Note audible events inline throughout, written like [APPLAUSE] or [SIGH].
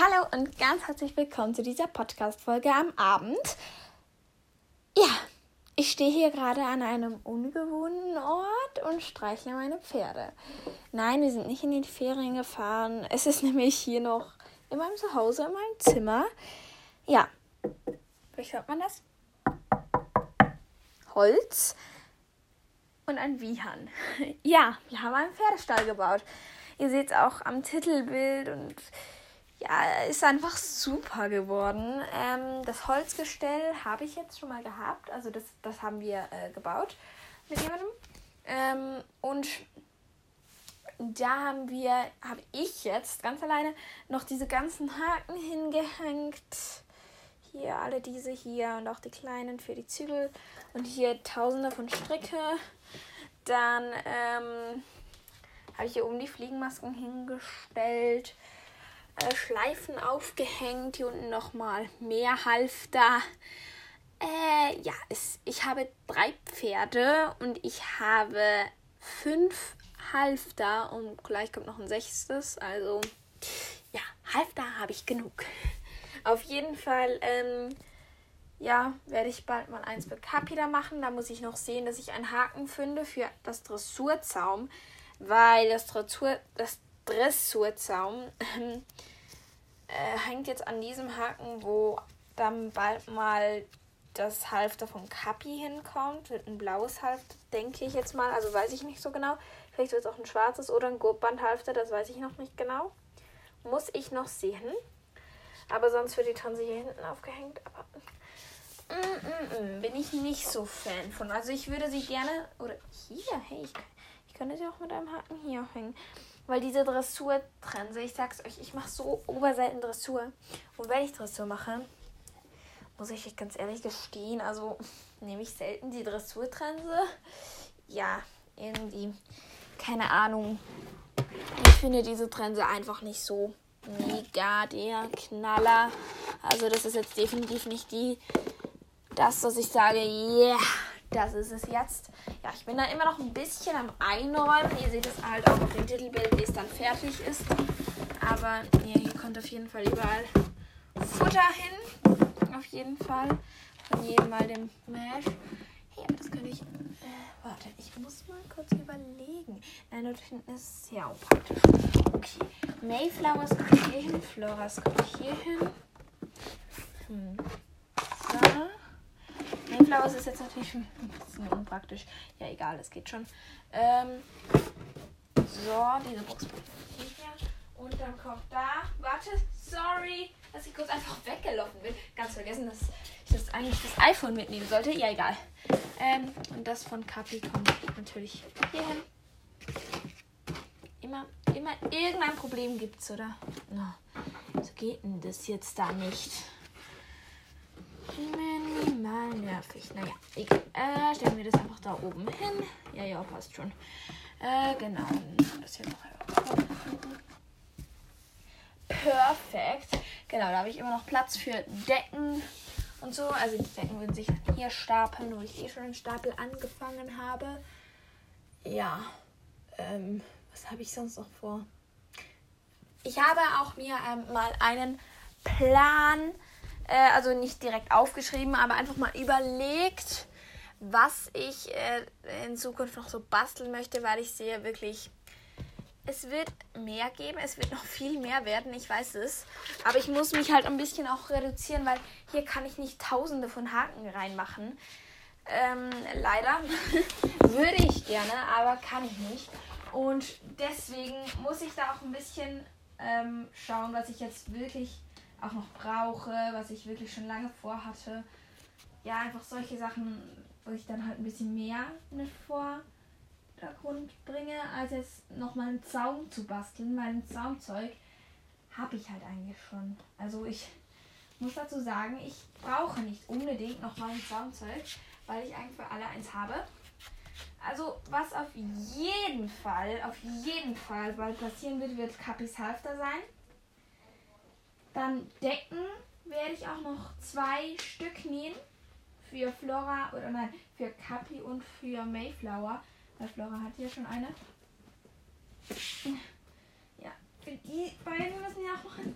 Hallo und ganz herzlich willkommen zu dieser Podcast-Folge am Abend. Ja, ich stehe hier gerade an einem ungewohnten Ort und streichle meine Pferde. Nein, wir sind nicht in die Ferien gefahren. Es ist nämlich hier noch in meinem Zuhause, in meinem Zimmer. Ja, wie hört man das? Holz und ein Wiehan. [LAUGHS] Ja, wir haben einen Pferdestall gebaut. Ihr seht es auch am Titelbild und ja, ist einfach super geworden. Ähm, das Holzgestell habe ich jetzt schon mal gehabt. Also das, das haben wir äh, gebaut mit jemandem. Ähm, und da haben wir, habe ich jetzt ganz alleine noch diese ganzen Haken hingehängt. Hier alle diese hier und auch die kleinen für die Zügel. Und hier tausende von Stricke. Dann ähm, habe ich hier oben die Fliegenmasken hingestellt. Äh, Schleifen aufgehängt. Hier unten nochmal mehr Halfter. Äh, ja, es, ich habe drei Pferde und ich habe fünf Halfter und gleich kommt noch ein sechstes. Also, ja, Halfter habe ich genug. Auf jeden Fall, ähm, ja, werde ich bald mal eins für Capita machen. Da muss ich noch sehen, dass ich einen Haken finde für das Dressurzaum, weil das, Dressur, das Dressurzaum äh, hängt jetzt an diesem Haken, wo dann bald mal das Halfter vom Kapi hinkommt. Wird ein blaues Halfter, denke ich jetzt mal. Also weiß ich nicht so genau. Vielleicht wird es auch ein schwarzes oder ein Gurtbandhalfter, das weiß ich noch nicht genau. Muss ich noch sehen. Aber sonst wird die Tanze hier hinten aufgehängt. Aber mm, mm, mm, bin ich nicht so Fan von. Also ich würde sie gerne. Oder hier, hey, ich, ich könnte sie auch mit einem Haken hier hängen. Weil diese Dressur-Trense, ich sag's euch, ich mache so Oberseiten Dressur. Und wenn ich Dressur mache, muss ich euch ganz ehrlich gestehen, also nehme ich selten die Dressurtrense. Ja, irgendwie, keine Ahnung. Ich finde diese Trense einfach nicht so mega der Knaller. Also das ist jetzt definitiv nicht die, das, was ich sage, yeah, das ist es jetzt. Ja, ich bin da immer noch ein bisschen am Einräumen. Ihr seht es halt auch auf dem Titelbild, wie es dann fertig ist. Aber ja, hier kommt auf jeden Fall überall Futter hin. Auf jeden Fall. Von jedem Mal dem Mesh. Aber das könnte ich. Äh, warte, ich muss mal kurz überlegen. Nein, dort hinten ist sehr praktisch. Okay. Mayflowers kommt hier hin. Floras kommt hier hin. Hm. So. Mayflowers ist jetzt natürlich ein bisschen unpraktisch. Ja, egal, es geht schon. Ähm, so, diese Box hier. Und dann kommt da. Warte, sorry, dass ich kurz einfach weggelaufen bin. Ganz vergessen, dass ich das eigentlich das iPhone mitnehmen sollte. Ja, egal. Ähm, und das von Kapi kommt natürlich hier hin. Immer, immer irgendein Problem gibt's, oder? No. So geht denn das jetzt da nicht? Minimal nervig. Naja, egal. Äh, stellen wir das einfach da oben hin. Ja, ja, passt schon. Äh, genau. Das hier noch Perfekt. Genau, da habe ich immer noch Platz für Decken und so. Also die Decken würden sich hier stapeln, wo ich eh schon einen Stapel angefangen habe. Ja. Ähm, was habe ich sonst noch vor? Ich habe auch mir ähm, mal einen Plan äh, also nicht direkt aufgeschrieben, aber einfach mal überlegt, was ich äh, in Zukunft noch so basteln möchte, weil ich sehe wirklich, es wird mehr geben, es wird noch viel mehr werden, ich weiß es. Aber ich muss mich halt ein bisschen auch reduzieren, weil hier kann ich nicht tausende von Haken reinmachen. Ähm, leider [LAUGHS] würde ich gerne, aber kann ich nicht. Und deswegen muss ich da auch ein bisschen ähm, schauen, was ich jetzt wirklich auch noch brauche, was ich wirklich schon lange vorhatte. Ja, einfach solche Sachen, wo ich dann halt ein bisschen mehr den Vordergrund bringe, als jetzt nochmal einen Zaum zu basteln. Weil ein Zaumzeug habe ich halt eigentlich schon. Also ich muss dazu sagen, ich brauche nicht unbedingt nochmal ein Zaumzeug, weil ich eigentlich für alle eins habe. Also, was auf jeden Fall, auf jeden Fall bald passieren wird, wird Capis Halfter sein. Dann Decken werde ich auch noch zwei Stück nähen. Für Flora, oder nein, für Capi und für Mayflower. Weil Flora hat hier schon eine. Ja, für die beiden müssen ja auch noch nähen.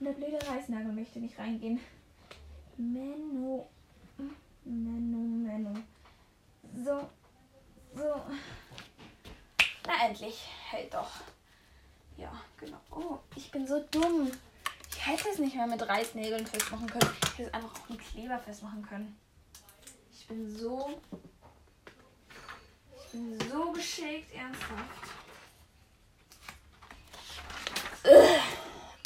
Und der blöde Reißnagel möchte nicht reingehen. Menno. Menno, Menno. So. So. Na endlich. Hält doch. Ja, genau. Oh, ich bin so dumm. Ich hätte es nicht mehr mit Reißnägeln festmachen können. Ich hätte es einfach auch mit Kleber festmachen können. Ich bin so. Ich bin so geschickt, ernsthaft.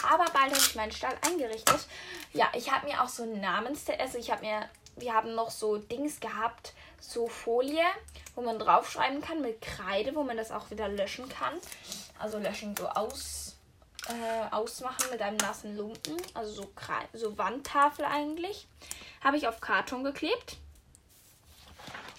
Aber bald habe ich meinen Stall eingerichtet. Ja, ich habe mir auch so Namens... Also ich habe mir... Wir haben noch so Dings gehabt, so Folie, wo man draufschreiben kann mit Kreide, wo man das auch wieder löschen kann. Also löschen so aus, äh, ausmachen mit einem nassen Lumpen. Also so, so Wandtafel eigentlich. Habe ich auf Karton geklebt.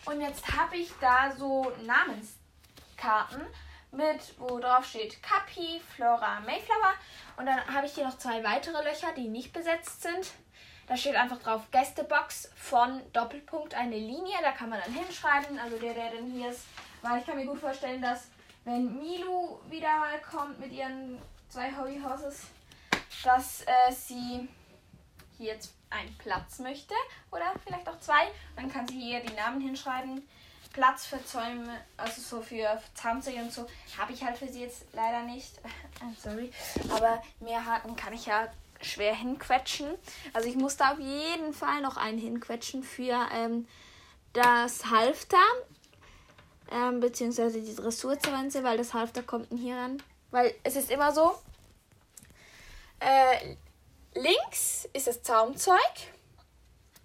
Und jetzt habe ich da so Namenskarten mit, wo drauf steht Capi, Flora, Mayflower. Und dann habe ich hier noch zwei weitere Löcher, die nicht besetzt sind. Da steht einfach drauf Gästebox von Doppelpunkt eine Linie. Da kann man dann hinschreiben. Also der, der denn hier ist. Weil ich kann mir gut vorstellen, dass wenn Milu wieder mal kommt mit ihren zwei Hobby Horses, dass äh, sie hier jetzt einen Platz möchte. Oder vielleicht auch zwei. Dann kann sie hier die Namen hinschreiben. Platz für Zäume, also so für Zahnzeuge und so, habe ich halt für sie jetzt leider nicht. I'm [LAUGHS] sorry. Aber mehr Haken kann ich ja schwer hinquetschen. Also ich muss da auf jeden Fall noch einen hinquetschen für ähm, das Halfter. Ähm, beziehungsweise die Dressurzense, weil das Halfter kommt hier ran. Weil es ist immer so. Äh, links ist das Zaumzeug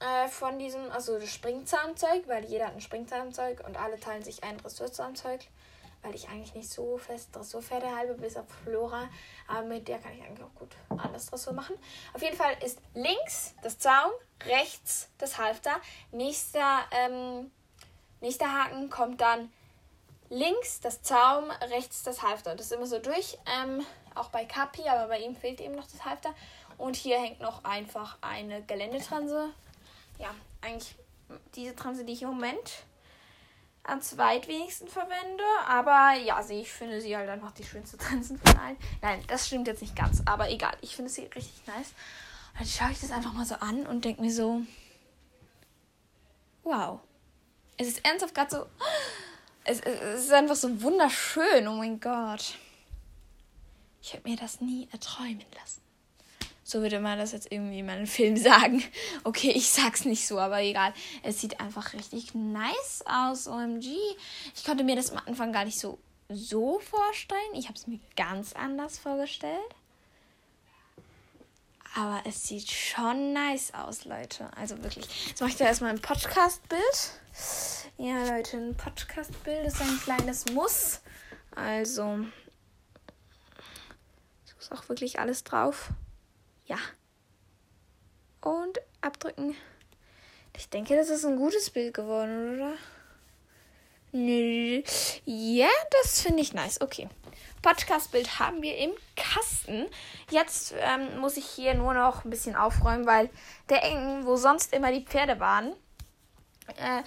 äh, von diesem, also das Springzahnzeug, weil jeder hat ein Springzahnzeug und alle teilen sich ein Dressurzahnzeug, weil ich eigentlich nicht so fest Dressurpferde habe, bis auf Flora, aber mit der kann ich eigentlich auch gut alles Dressur machen. Auf jeden Fall ist links das Zaum, rechts das Halfter, nächster, ähm, nächster Haken kommt dann links das Zaum, rechts das Halfter. Das ist immer so durch, ähm, auch bei Kapi, aber bei ihm fehlt eben noch das Halfter. Und hier hängt noch einfach eine Geländetranse ja, eigentlich diese Transe, die ich im Moment am zweitwenigsten verwende. Aber ja, also ich finde sie halt einfach die schönste Transen von allen. Nein, das stimmt jetzt nicht ganz, aber egal. Ich finde sie richtig nice. Und dann schaue ich das einfach mal so an und denke mir so, wow. Es ist ernsthaft gerade so, es, es ist einfach so wunderschön. Oh mein Gott. Ich habe mir das nie erträumen lassen. So würde man das jetzt irgendwie in meinem Film sagen. [LAUGHS] Okay, ich sag's nicht so, aber egal. Es sieht einfach richtig nice aus. OMG. Ich konnte mir das am Anfang gar nicht so, so vorstellen. Ich habe es mir ganz anders vorgestellt. Aber es sieht schon nice aus, Leute. Also wirklich. Jetzt mache ich da erstmal ein Podcast-Bild. Ja, Leute, ein Podcast-Bild ist ein kleines Muss. Also. So ist auch wirklich alles drauf. Ja. Und abdrücken. Ich denke, das ist ein gutes Bild geworden, oder? Nö. Ja, das finde ich nice. Okay. Podcast-Bild haben wir im Kasten. Jetzt ähm, muss ich hier nur noch ein bisschen aufräumen, weil der Eng, wo sonst immer die Pferde waren, äh,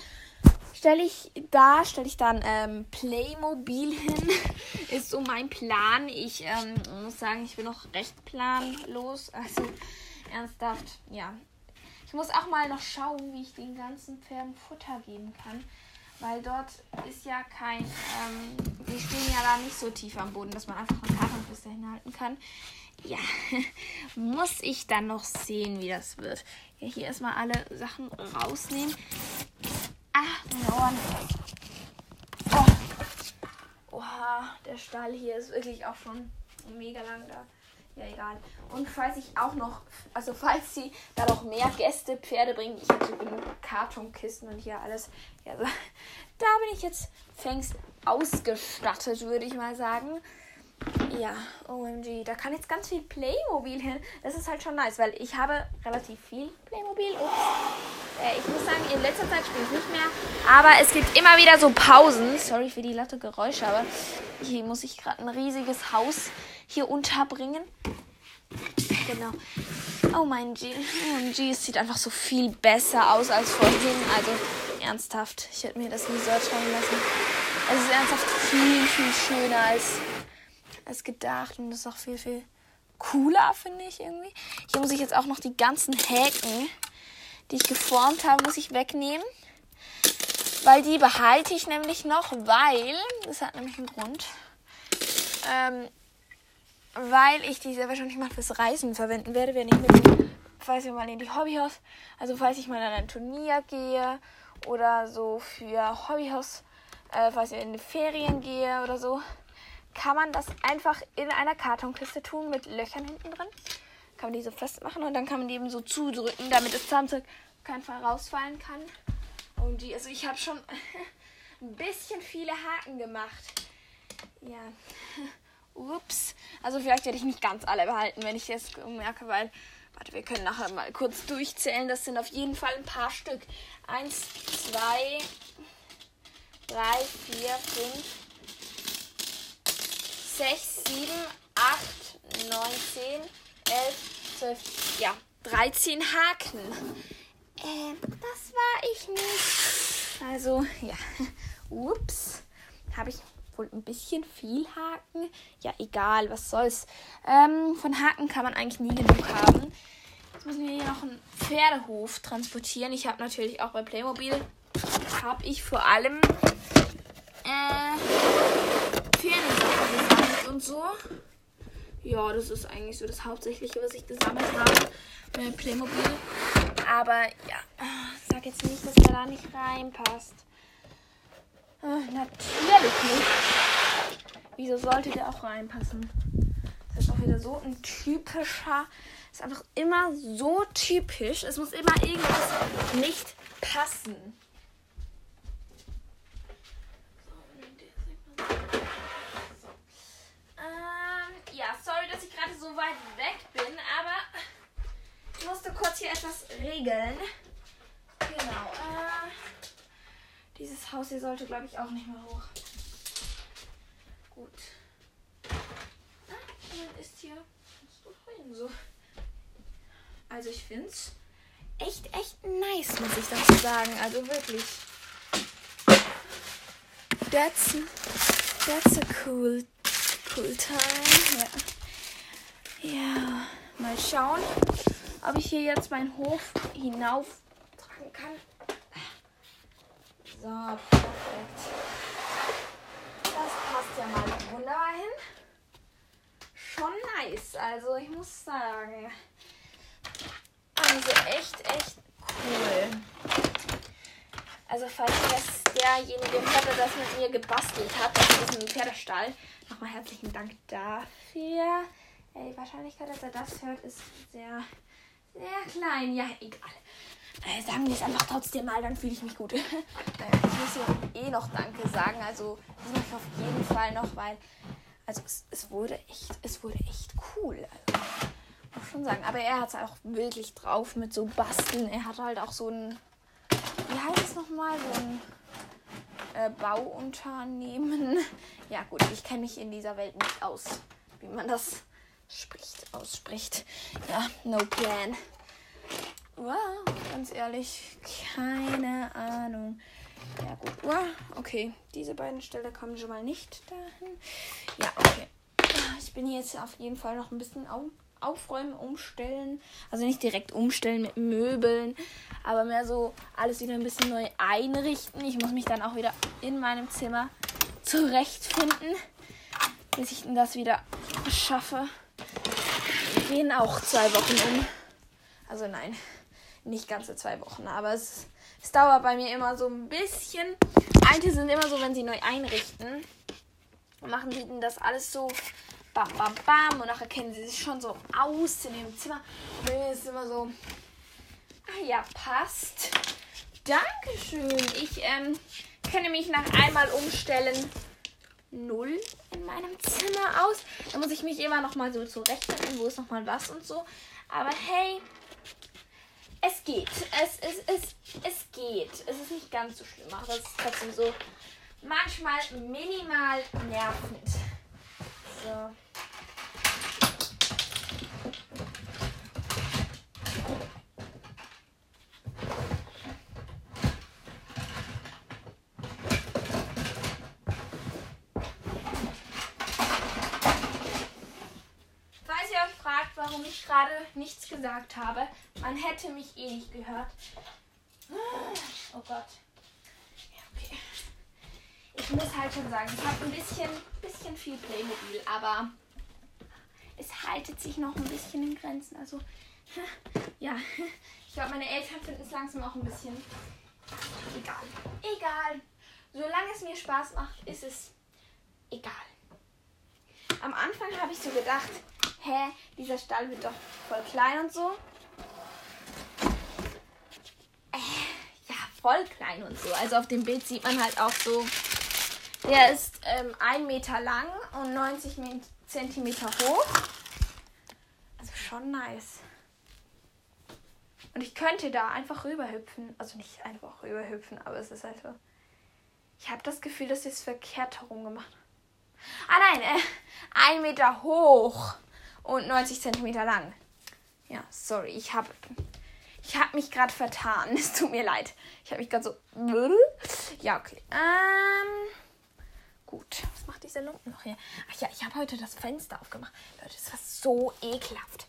stelle ich da, stelle ich dann ähm, Playmobil hin. [LAUGHS] Ist so mein Plan. Ich ähm, muss sagen, ich bin noch recht planlos. Also ernsthaft, ja. Ich muss auch mal noch schauen, wie ich den ganzen Pferden Futter geben kann. Weil dort ist ja kein, ähm, die stehen ja da nicht so tief am Boden, dass man einfach einen Kartonflüster hinhalten kann. Ja, [LAUGHS] muss ich dann noch sehen, wie das wird. Ja, hier erstmal alle Sachen rausnehmen. Ah, Ohren. Oh. Oha, der Stall hier ist wirklich auch schon mega lang da. Ja, egal. Und falls ich auch noch, also falls sie da noch mehr Gäste, Pferde bringen, ich habe so genug Kartonkisten und hier alles. Ja, [LAUGHS] da bin ich jetzt fängst ausgestattet, würde ich mal sagen. Ja, OMG, da kann jetzt ganz viel Playmobil hin. Das ist halt schon nice, weil ich habe relativ viel Playmobil. Ups. Äh, ich muss sagen, in letzter Zeit spiele ich nicht mehr. Aber es gibt immer wieder so Pausen. Sorry für die latte Geräusche, aber hier muss ich gerade ein riesiges Haus hier unterbringen. Genau. Oh mein G. OMG, es sieht einfach so viel besser aus als vorhin. Also ernsthaft, ich hätte mir das nie so ertragen lassen. Es ist ernsthaft viel, viel schöner als als gedacht und ist auch viel, viel cooler, finde ich irgendwie. Hier muss ich jetzt auch noch die ganzen Häken, die ich geformt habe, muss ich wegnehmen. Weil die behalte ich nämlich noch, weil, das hat nämlich einen Grund, ähm, weil ich die sehr wahrscheinlich mal fürs Reisen verwenden werde, wenn ich mit, falls ich mal in die Hobbyhaus, also falls ich mal an ein Turnier gehe oder so für Hobbyhaus, äh, falls ich in die Ferien gehe oder so, kann man das einfach in einer Kartonkiste tun mit Löchern hinten drin. Kann man die so festmachen und dann kann man die eben so zudrücken, damit das Zahnzeug kein Fall rausfallen kann. Und die, also ich habe schon [LAUGHS] ein bisschen viele Haken gemacht. Ja. [LAUGHS] Ups. Also vielleicht werde ich nicht ganz alle behalten, wenn ich das merke, weil. Warte, wir können nachher mal kurz durchzählen. Das sind auf jeden Fall ein paar Stück. Eins, zwei, drei, vier, fünf, sechs, sieben, acht, neun, zehn, elf, zwölf, ja, 13 Haken. Äh, das war ich nicht. Also, ja. Ups. Habe ich wohl ein bisschen viel Haken. Ja, egal, was soll's. Ähm, von Haken kann man eigentlich nie genug haben. Jetzt müssen wir hier noch einen Pferdehof transportieren. Ich habe natürlich auch bei Playmobil, habe ich vor allem äh, Pferdesachen und so. Ja, das ist eigentlich so das Hauptsächliche, was ich gesammelt habe bei Playmobil. Aber ja, sag jetzt nicht, dass er da nicht reinpasst. Äh, natürlich nicht. Wieso sollte der auch reinpassen? Das ist auch wieder so ein typischer. Ist einfach immer so typisch. Es muss immer irgendwas nicht passen. Ähm, ja, sorry, dass ich gerade weit weg bin, aber ich musste kurz hier etwas regeln. Genau. Äh, dieses Haus hier sollte, glaube ich, auch nicht mehr hoch. Gut. Ah, ist hier. So. Also ich finde es echt, echt nice, muss ich dazu sagen. Also wirklich. That's, that's a cool, cool time. Ja. Ja. Mal schauen, ob ich hier jetzt meinen Hof hinauf tragen kann. So, perfekt. Das passt ja mal wunderbar hin. Schon nice, also ich muss sagen. Also echt, echt cool. Also falls das derjenige der das mit mir gebastelt hat, das ist ein Pferdestall. Nochmal herzlichen Dank dafür. Ja, die Wahrscheinlichkeit, dass er das hört, ist sehr, sehr klein. Ja, egal. Äh, sagen wir es einfach trotzdem mal, dann fühle ich mich gut. [LAUGHS] ich muss ja eh noch Danke sagen. Also, das mache ich auf jeden Fall noch, weil. Also, es, es wurde echt, es wurde echt cool. Also, muss schon sagen. Aber er hat es auch wirklich drauf mit so Basteln. Er hat halt auch so ein. Wie heißt es nochmal? So ein äh, Bauunternehmen. [LAUGHS] Ja, gut, ich kenne mich in dieser Welt nicht aus, wie man das spricht, ausspricht. Ja, no plan. Wow, ganz ehrlich, keine Ahnung. Ja, gut. Wow, okay. Diese beiden Stellen kommen schon mal nicht dahin. Ja, okay. Ich bin jetzt auf jeden Fall noch ein bisschen aufräumen, umstellen. Also nicht direkt umstellen mit Möbeln, aber mehr so alles wieder ein bisschen neu einrichten. Ich muss mich dann auch wieder in meinem Zimmer zurechtfinden, bis ich das wieder schaffe. Gehen auch zwei Wochen um. Also nein, nicht ganze zwei Wochen, aber es, es dauert bei mir immer so ein bisschen. Einige sind immer so, wenn sie neu einrichten, machen sie das alles so bam, bam, bam und nachher kennen sie sich schon so aus in ihrem Zimmer. Und bei mir ist immer so, ah ja, passt. Dankeschön. Ich ähm, kenne mich nach einmal umstellen null in meinem Zimmer aus. Da muss ich mich immer noch mal so zurechtfinden, wo ist noch mal was und so. Aber hey, es geht. Es, es, es, es geht. Es ist nicht ganz so schlimm, aber es ist trotzdem so manchmal minimal nervend. So. warum ich gerade nichts gesagt habe. Man hätte mich eh nicht gehört. Oh Gott. Ja, okay. Ich muss halt schon sagen, ich habe ein bisschen, bisschen viel Playmobil, aber es haltet sich noch ein bisschen in Grenzen. Also, ja, ich glaube, meine Eltern finden es langsam auch ein bisschen egal. Egal. Solange es mir Spaß macht, ist es egal. Am Anfang habe ich so gedacht, hä, dieser Stall wird doch voll klein und so. Äh, ja, voll klein und so. Also auf dem Bild sieht man halt auch so, der ist ähm, 1 Meter lang und 90 Zentimeter hoch. Also schon nice. Und ich könnte da einfach rüberhüpfen. Also nicht einfach rüberhüpfen, aber es ist halt so. Ich habe das Gefühl, dass ich es verkehrt herum gemacht habe. Ah nein, äh, ein Meter hoch und 90 Zentimeter lang. Ja, sorry, ich habe ich hab mich gerade vertan. [LAUGHS] Es tut mir leid. Ich habe mich gerade so. Ja, okay. Ähm, gut. Was macht dieser Lumpen noch hier? Ach ja, ich habe heute das Fenster aufgemacht. Leute, das war so ekelhaft.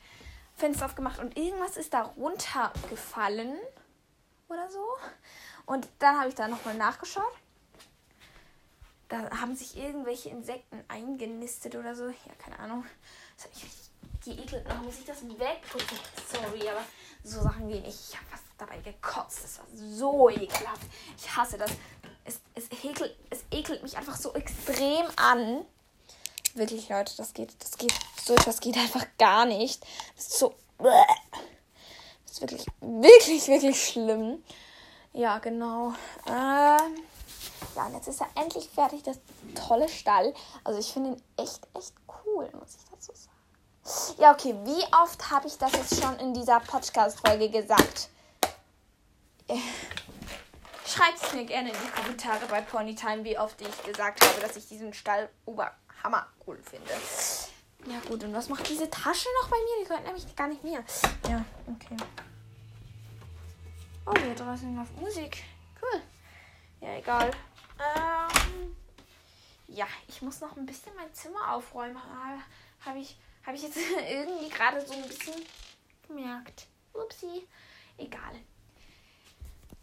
Fenster aufgemacht und irgendwas ist da runtergefallen oder so. Und dann habe ich da nochmal nachgeschaut. Da haben sich irgendwelche Insekten eingenistet oder so. Ja, keine Ahnung. Das hat mich richtig geekelt. Noch muss ich das wegputzen. Sorry, aber so Sachen gehen nicht. Ich habe was dabei gekotzt. Das war so ekelhaft. Ich hasse das. Es, es, ekelt, es ekelt mich einfach so extrem an. Wirklich, Leute, das geht, das geht, so etwas geht einfach gar nicht. Das ist so, das ist wirklich, wirklich, wirklich schlimm. Ja, genau. Ähm, ja, und jetzt ist er endlich fertig, das tolle Stall. Also ich finde ihn echt, echt cool, muss ich dazu sagen. Ja, okay, wie oft habe ich das jetzt schon in dieser Podcast-Folge gesagt? [LAUGHS] Schreibt es mir gerne in die Kommentare bei Ponytime, wie oft ich gesagt habe, dass ich diesen Stall oberhammer cool finde. Ja gut, und was macht diese Tasche noch bei mir? Die gehört nämlich gar nicht mir. Ja, okay. Oh, hier draußen läuft Musik. Cool. Ja, egal. Ähm, ja, ich muss noch ein bisschen mein Zimmer aufräumen. Habe ich, hab ich jetzt [LAUGHS] irgendwie gerade so ein bisschen gemerkt. Upsi. Egal.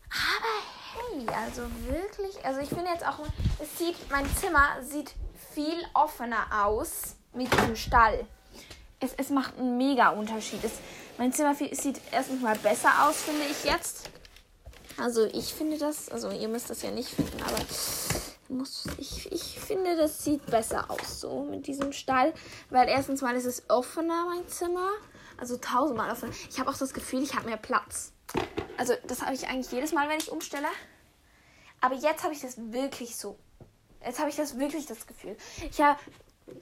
Aber hey, also wirklich, also ich finde jetzt auch, es sieht, mein Zimmer sieht viel offener aus mit dem Stall. Es, es macht einen mega Unterschied. Es, mein Zimmer sieht erstens mal besser aus, finde ich jetzt. Also ich finde das, also ihr müsst das ja nicht finden, aber muss, ich, ich finde, das sieht besser aus so mit diesem Stall. Weil erstens mal ist es offener, mein Zimmer. Also tausendmal offener. Ich habe auch das Gefühl, ich habe mehr Platz. Also das habe ich eigentlich jedes Mal, wenn ich umstelle. Aber jetzt habe ich das wirklich so. Jetzt habe ich das wirklich das Gefühl. Ich habe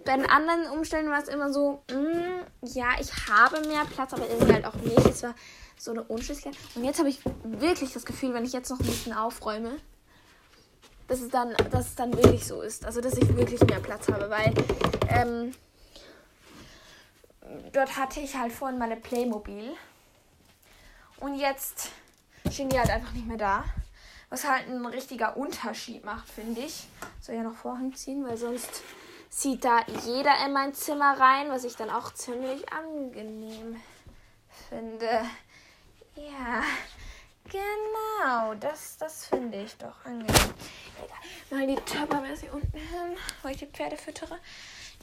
bei den anderen Umständen war es immer so, mm, ja, ich habe mehr Platz, aber irgendwie halt auch nicht. Es war so eine Unschlüssigkeit. Und jetzt habe ich wirklich das Gefühl, wenn ich jetzt noch ein bisschen aufräume, dass es dann, dass es dann wirklich so ist. Also dass ich wirklich mehr Platz habe, weil ähm, dort hatte ich halt vorhin meine Playmobil. Und jetzt stehen die halt einfach nicht mehr da. Was halt ein richtiger Unterschied macht, finde ich. Soll ja noch Vorhang ziehen, weil sonst sieht da jeder in mein Zimmer rein, was ich dann auch ziemlich angenehm finde. Ja, genau, das, das finde ich doch angenehm. Egal. Mal die Tupperware unten hin, wo ich die Pferde füttere.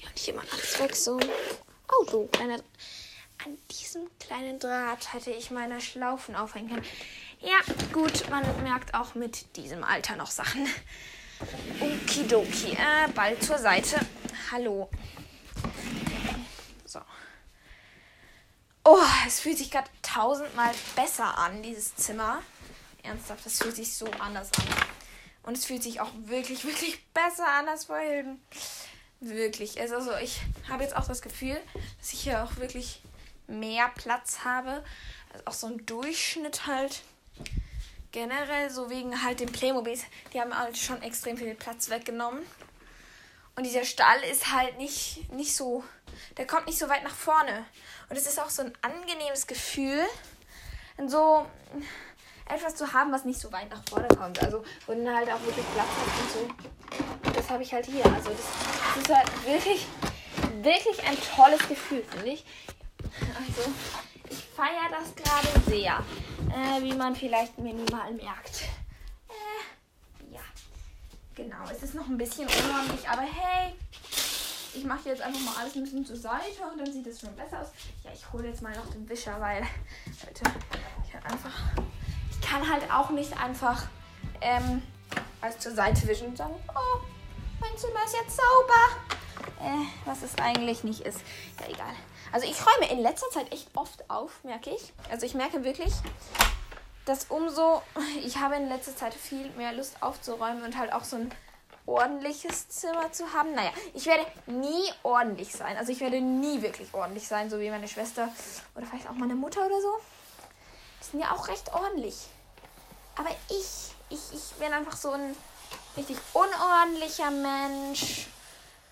Ja, und hier mal alles weg, so. Oh, so, kleine. An diesem kleinen Draht hätte ich meine Schlaufen aufhängen können. Ja, gut, man merkt auch mit diesem Alter noch Sachen. Okidoki. Äh, Ball zur Seite. Hallo. So. Oh, es fühlt sich gerade tausendmal besser an, dieses Zimmer. Ernsthaft, das fühlt sich so anders an. Und es fühlt sich auch wirklich, [LAUGHS] wirklich besser an als vorhin. Wirklich. Also, ich habe jetzt auch das Gefühl, dass ich hier auch wirklich mehr Platz habe. Also auch so ein Durchschnitt halt. Generell, so wegen halt den Playmobils, die haben halt schon extrem viel Platz weggenommen. Und dieser Stall ist halt nicht, nicht so, der kommt nicht so weit nach vorne. Und es ist auch so ein angenehmes Gefühl, so etwas zu haben, was nicht so weit nach vorne kommt. Also, wo dann halt auch wirklich Platz hat und so. Und das habe ich halt hier. Also, das, das ist halt wirklich, wirklich ein tolles Gefühl, finde ich. Also, ich feiere das gerade sehr. Äh, wie man vielleicht minimal merkt. Äh. Genau, es ist noch ein bisschen unordentlich, aber hey, ich mache jetzt einfach mal alles ein bisschen zur Seite und dann sieht es schon besser aus. Ja, ich hole jetzt mal noch den Wischer, weil, Leute, ich kann einfach, ich kann halt auch nicht einfach ähm, alles zur Seite wischen und sagen, oh, mein Zimmer ist jetzt sauber. Äh, was es eigentlich nicht ist. Ja, egal. Also ich räume in letzter Zeit echt oft auf, merke ich. Also ich merke wirklich, dass umso, ich habe in letzter Zeit viel mehr Lust aufzuräumen und halt auch so ein ordentliches Zimmer zu haben. Naja, ich werde nie ordentlich sein. Also ich werde nie wirklich ordentlich sein, so wie meine Schwester oder vielleicht auch meine Mutter oder so. Die sind ja auch recht ordentlich. Aber ich, ich, ich bin einfach so ein richtig unordentlicher Mensch,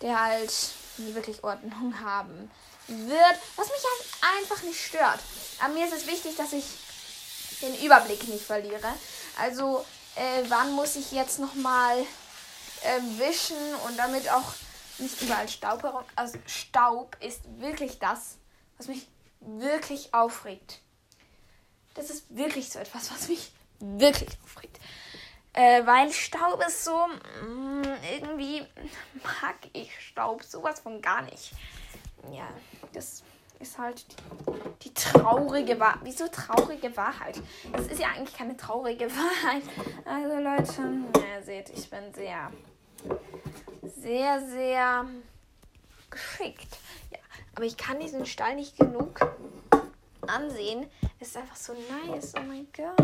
der halt nie wirklich Ordnung haben wird, was mich halt einfach nicht stört. Aber mir ist es wichtig, dass ich den Überblick nicht verliere. Also, äh, wann muss ich jetzt nochmal äh, wischen und damit auch nicht überall Staub herum. Also, Staub ist wirklich das, was mich wirklich aufregt. Das ist wirklich so etwas, was mich wirklich aufregt. Äh, weil Staub ist so, mh, mm, irgendwie mag ich Staub sowas von gar nicht. Ja, das ist halt die, die traurige Wahrheit. Wieso traurige Wahrheit? Das ist ja eigentlich keine traurige [LAUGHS] Wahrheit. Also Leute, ihr seht, ich bin sehr, sehr, sehr geschickt. Ja, aber ich kann diesen Stall nicht genug ansehen. Es ist einfach so nice. Oh mein Gott.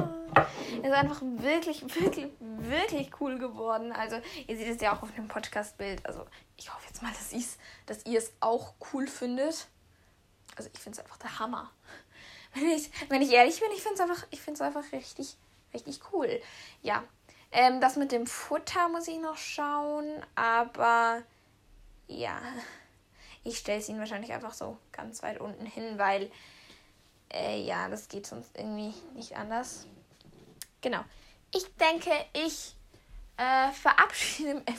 Er ist einfach wirklich, wirklich, wirklich cool geworden. Also, ihr seht es ja auch auf dem Podcast-Bild. Also, ich hoffe jetzt mal, dass, dass ihr es auch cool findet. Also, ich finde es einfach der Hammer. [LAUGHS] Wenn ich, wenn ich ehrlich bin, ich finde es einfach, einfach richtig, richtig cool. Ja. Ähm, das mit dem Futter muss ich noch schauen. Aber ja. Ich stelle es ihnen wahrscheinlich einfach so ganz weit unten hin, weil äh, ja, das geht sonst irgendwie nicht anders. Genau. Ich denke, ich äh, verabschiede. [LAUGHS] Äh,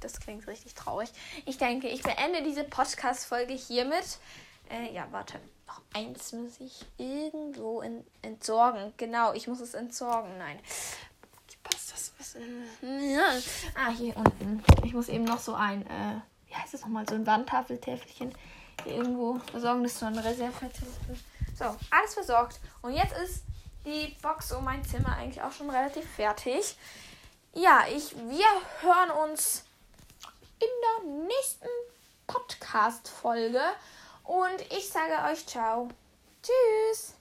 das klingt richtig traurig. Ich denke, ich beende diese Podcast-Folge hiermit. Äh, ja, warte. Noch eins muss ich irgendwo in, entsorgen. Genau, ich muss es entsorgen. Nein. Passt das? Was, äh, ja. Ah, hier unten. Ich muss eben noch so ein, äh, wie heißt das nochmal? So ein Wandtafeltäfelchen irgendwo besorgen. Das ist so ein Reservetäfelchen. So, alles versorgt. Und jetzt ist die Box um mein Zimmer eigentlich auch schon relativ fertig. Ja, ich, wir hören uns in der nächsten Podcast-Folge. Und ich sage euch ciao. Tschüss.